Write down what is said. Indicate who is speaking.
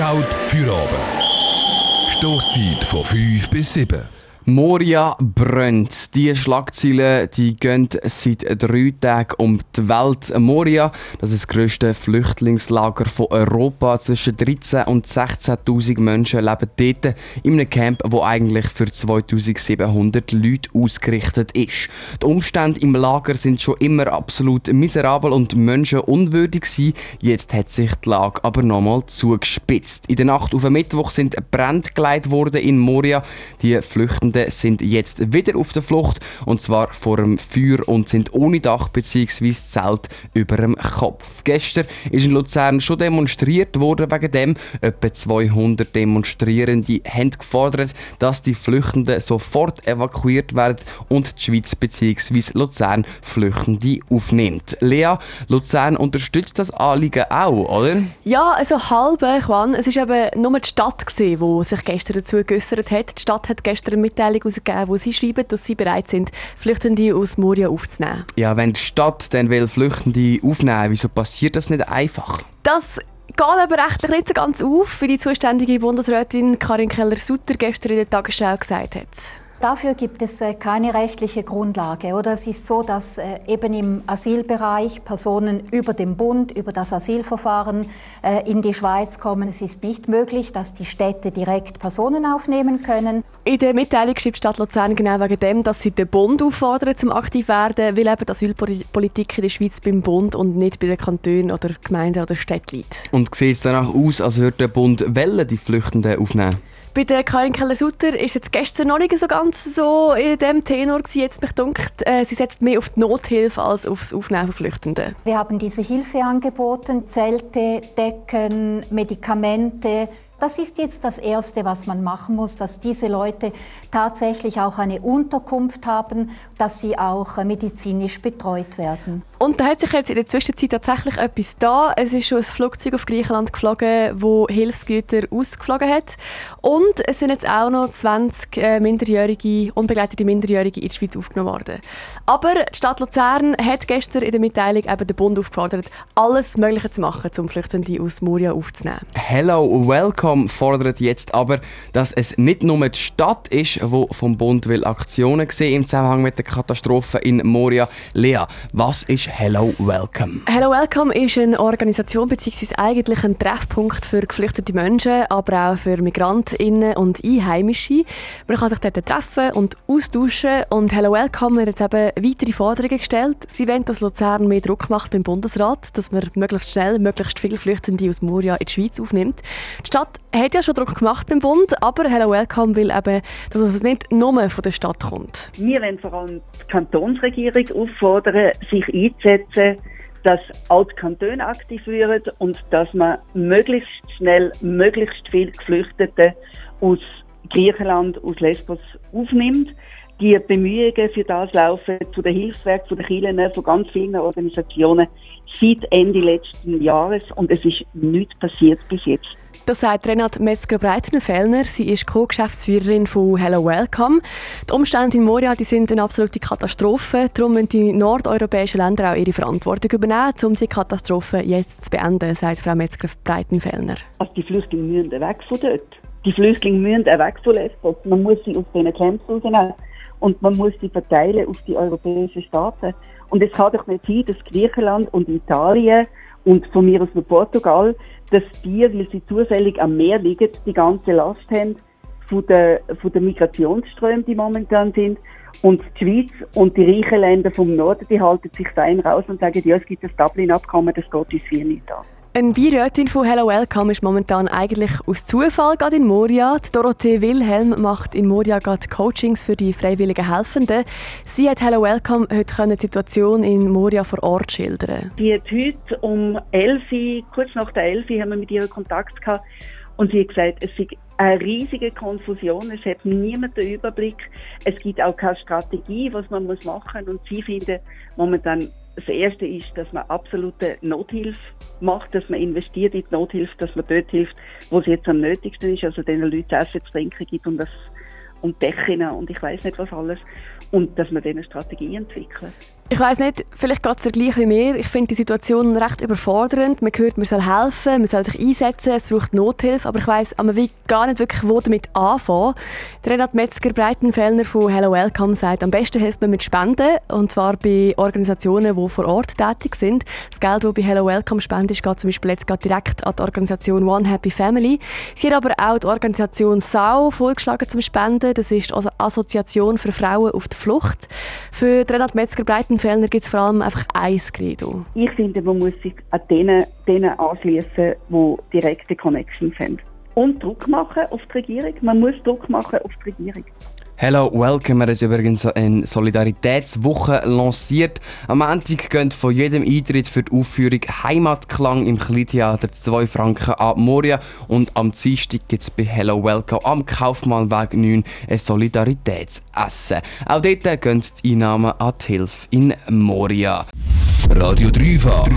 Speaker 1: Halt für oben. Stoßzeit von 5 bis 7.
Speaker 2: Moria brennt. Die Schlagzeilen die gehen seit drei Tagen um die Welt. Moria, das ist das grösste Flüchtlingslager von Europa. Zwischen 13.000 und 16.000 Menschen leben dort in einem Camp, wo eigentlich für 2.700 Leute ausgerichtet ist. Die Umstände im Lager sind schon immer absolut miserabel und menschenunwürdig gewesen. Jetzt hat sich die Lage aber nochmal zugespitzt. In der Nacht auf den Mittwoch sind Brände geleitet worden in Moria. Die Flüchtenden Reisenden sind jetzt wieder auf der Flucht und zwar vor dem Feuer und sind ohne Dach bzw. Zelt über dem Kopf. Gestern ist in Luzern schon demonstriert worden wegen dem. Etwa 200 Demonstrierende haben gefordert, dass die Flüchtenden sofort evakuiert werden und die Schweiz bzw. Luzern Flüchtende aufnimmt. Lea, Luzern unterstützt das Anliegen auch, oder?
Speaker 3: Ja, also halb, Juan. Es war eben nur die Stadt, die sich gestern dazu geäußert hat. Die Stadt hat gestern mit Mitteilung herausgegeben, wo sie schreiben, dass sie bereit sind, Flüchtende aus Moria aufzunehmen.
Speaker 2: Ja, wenn die Stadt dann will Flüchtende aufnehmen wieso passiert das nicht einfach?
Speaker 3: Das geht aber rechtlich nicht so ganz auf, wie die zuständige Bundesrätin Karin Keller-Sutter gestern in der Tagesschau gesagt hat.
Speaker 4: Dafür gibt es äh, keine rechtliche Grundlage. Oder es ist so, dass äh, eben im Asylbereich Personen über den Bund, über das Asylverfahren äh, in die Schweiz kommen. Es ist nicht möglich, dass die Städte direkt Personen aufnehmen können.
Speaker 3: In der Mitteilung schreibt Stadt Luzern genau wegen dem, dass sie den Bund auffordern zum aktiv werden, weil eben die Asylpolitik in der Schweiz beim Bund und nicht bei den Kantonen oder Gemeinden oder Städten liegt.
Speaker 2: Und sieht es danach aus, als würde der Bund die Flüchtenden aufnehmen?
Speaker 3: Bei der Karin Keller-Sutter ist jetzt gestern noch nicht so ganz so in dem Tenor gewesen. Jetzt mich dunkt, äh, sie setzt mehr auf die Nothilfe als auf das Aufnehmen von Flüchtenden.
Speaker 4: Wir haben diese Hilfe angeboten, Zelte, Decken, Medikamente, das ist jetzt das Erste, was man machen muss, dass diese Leute tatsächlich auch eine Unterkunft haben, dass sie auch medizinisch betreut werden.
Speaker 3: Und da hat sich jetzt in der Zwischenzeit tatsächlich etwas da. Es ist schon ein Flugzeug auf Griechenland geflogen, wo Hilfsgüter ausgeflogen hat. Und es sind jetzt auch noch 20 äh, minderjährige, unbegleitete Minderjährige in die Schweiz aufgenommen worden. Aber die Stadt Luzern hat gestern in der Mitteilung eben den Bund aufgefordert, alles Mögliche zu machen, um Flüchtende aus Moria aufzunehmen.
Speaker 2: Hello, welcome fordert jetzt aber, dass es nicht nur die Stadt ist, wo vom Bund will Aktionen sehen im Zusammenhang mit der Katastrophe in Moria. Lea, was ist Hello Welcome?
Speaker 3: Hello Welcome ist eine Organisation bzw. eigentlich ein Treffpunkt für geflüchtete Menschen, aber auch für Migrantinnen und Einheimische. Man kann sich dort treffen und austauschen und Hello Welcome hat jetzt eben weitere Forderungen gestellt. Sie wollen, dass Luzern mehr Druck macht beim Bundesrat, dass man möglichst schnell möglichst viele Flüchtende aus Moria in die Schweiz aufnimmt. Die Stadt hat ja schon Druck gemacht beim Bund, aber Hello Welcome will eben, dass es nicht nur von der Stadt kommt.
Speaker 5: Wir wollen vor allem die Kantonsregierung auffordern, sich einzusetzen einsetzen, dass auch aktiv werden und dass man möglichst schnell möglichst viele Geflüchtete aus Griechenland, aus Lesbos aufnimmt. Die Bemühungen für das laufen zu den Hilfswerken, von den Kirchen, von ganz vielen Organisationen seit Ende letzten Jahres und es ist nichts passiert bis jetzt.
Speaker 3: Das sagt Renate Metzger-Breitenfellner. Sie ist Co-Geschäftsführerin von Hello Welcome. Die Umstände in Moria die sind eine absolute Katastrophe. Darum müssen die nordeuropäischen Länder auch ihre Verantwortung übernehmen, um die Katastrophe jetzt zu beenden, sagt Frau Metzger-Breitenfellner.
Speaker 5: Also die Flüchtlinge müssen weg von dort. Die Flüchtlinge müssen weg von Lesbos. Man muss sie aus diesen Camps rausnehmen und man muss sie verteilen auf die europäischen Staaten. Und es kann doch nicht sein, dass Griechenland und Italien und von mir aus nur Portugal, dass die, weil sie zufällig am Meer liegen, die ganze Last haben von den, von den Migrationsströmen, die momentan sind. Und die Schweiz und die reichen Länder vom Norden, die halten sich fein raus und sagen, ja, es gibt das Dublin-Abkommen, das geht uns viel nicht an.
Speaker 3: Eine Beirätin von Hello Welcome ist momentan eigentlich aus Zufall gerade in Moria. Dorothee Wilhelm macht in Moria gerade Coachings für die freiwilligen Helfenden. Sie hat Hello Welcome heute die Situation in Moria vor Ort schildern.
Speaker 5: Sie hat heute um 11 kurz nach der 11 haben wir mit ihr Kontakt gehabt und sie hat gesagt, es ist eine riesige Konfusion, es hat niemand den Überblick, es gibt auch keine Strategie, was man muss machen und sie finden momentan das Erste ist, dass man absolute Nothilfe macht, dass man investiert in die Nothilfe, dass man dort hilft, wo es jetzt am nötigsten ist, also den Leuten Essen zu trinken gibt und, das, und Decken und ich weiß nicht was alles und dass man diese Strategie entwickelt.
Speaker 3: Ich weiß nicht, vielleicht geht es dir gleich wie mir. Ich finde die Situation recht überfordernd. Man hört, man soll helfen, man soll sich einsetzen, es braucht Nothilfe, aber ich weiß aber wie gar nicht wirklich, wo damit anfangen. Renat Metzger-Breitenfellner von Hello Welcome sagt, am besten hilft man mit Spenden, und zwar bei Organisationen, die vor Ort tätig sind. Das Geld, das bei Hello Welcome spendet, geht zum Beispiel jetzt direkt an die Organisation One Happy Family. Sie hat aber auch die Organisation SAU vorgeschlagen zum Spenden. Das ist also Assoziation für Frauen auf der Flucht. Für Renat Metzger-Breitenfellner Fällen gibt es vor allem einfach ein Credo.
Speaker 5: Ich finde, man muss sich an denen, denen anschließen, die direkte Connections haben. Und Druck machen auf die Regierung. Man muss Druck machen auf die Regierung.
Speaker 2: Hello, welcome. Er ist übrigens eine Solidaritätswoche lanciert. Am Montag gehen von jedem Eintritt für die Aufführung Heimatklang im Kleintheater 2 Franken an Moria. Und am Dienstag gibt es bei Hello, welcome am Kaufmannweg 9 ein Solidaritätsessen. Auch dort gehen die Einnahmen an die Hilfe in Moria.
Speaker 1: Radio Dreifach.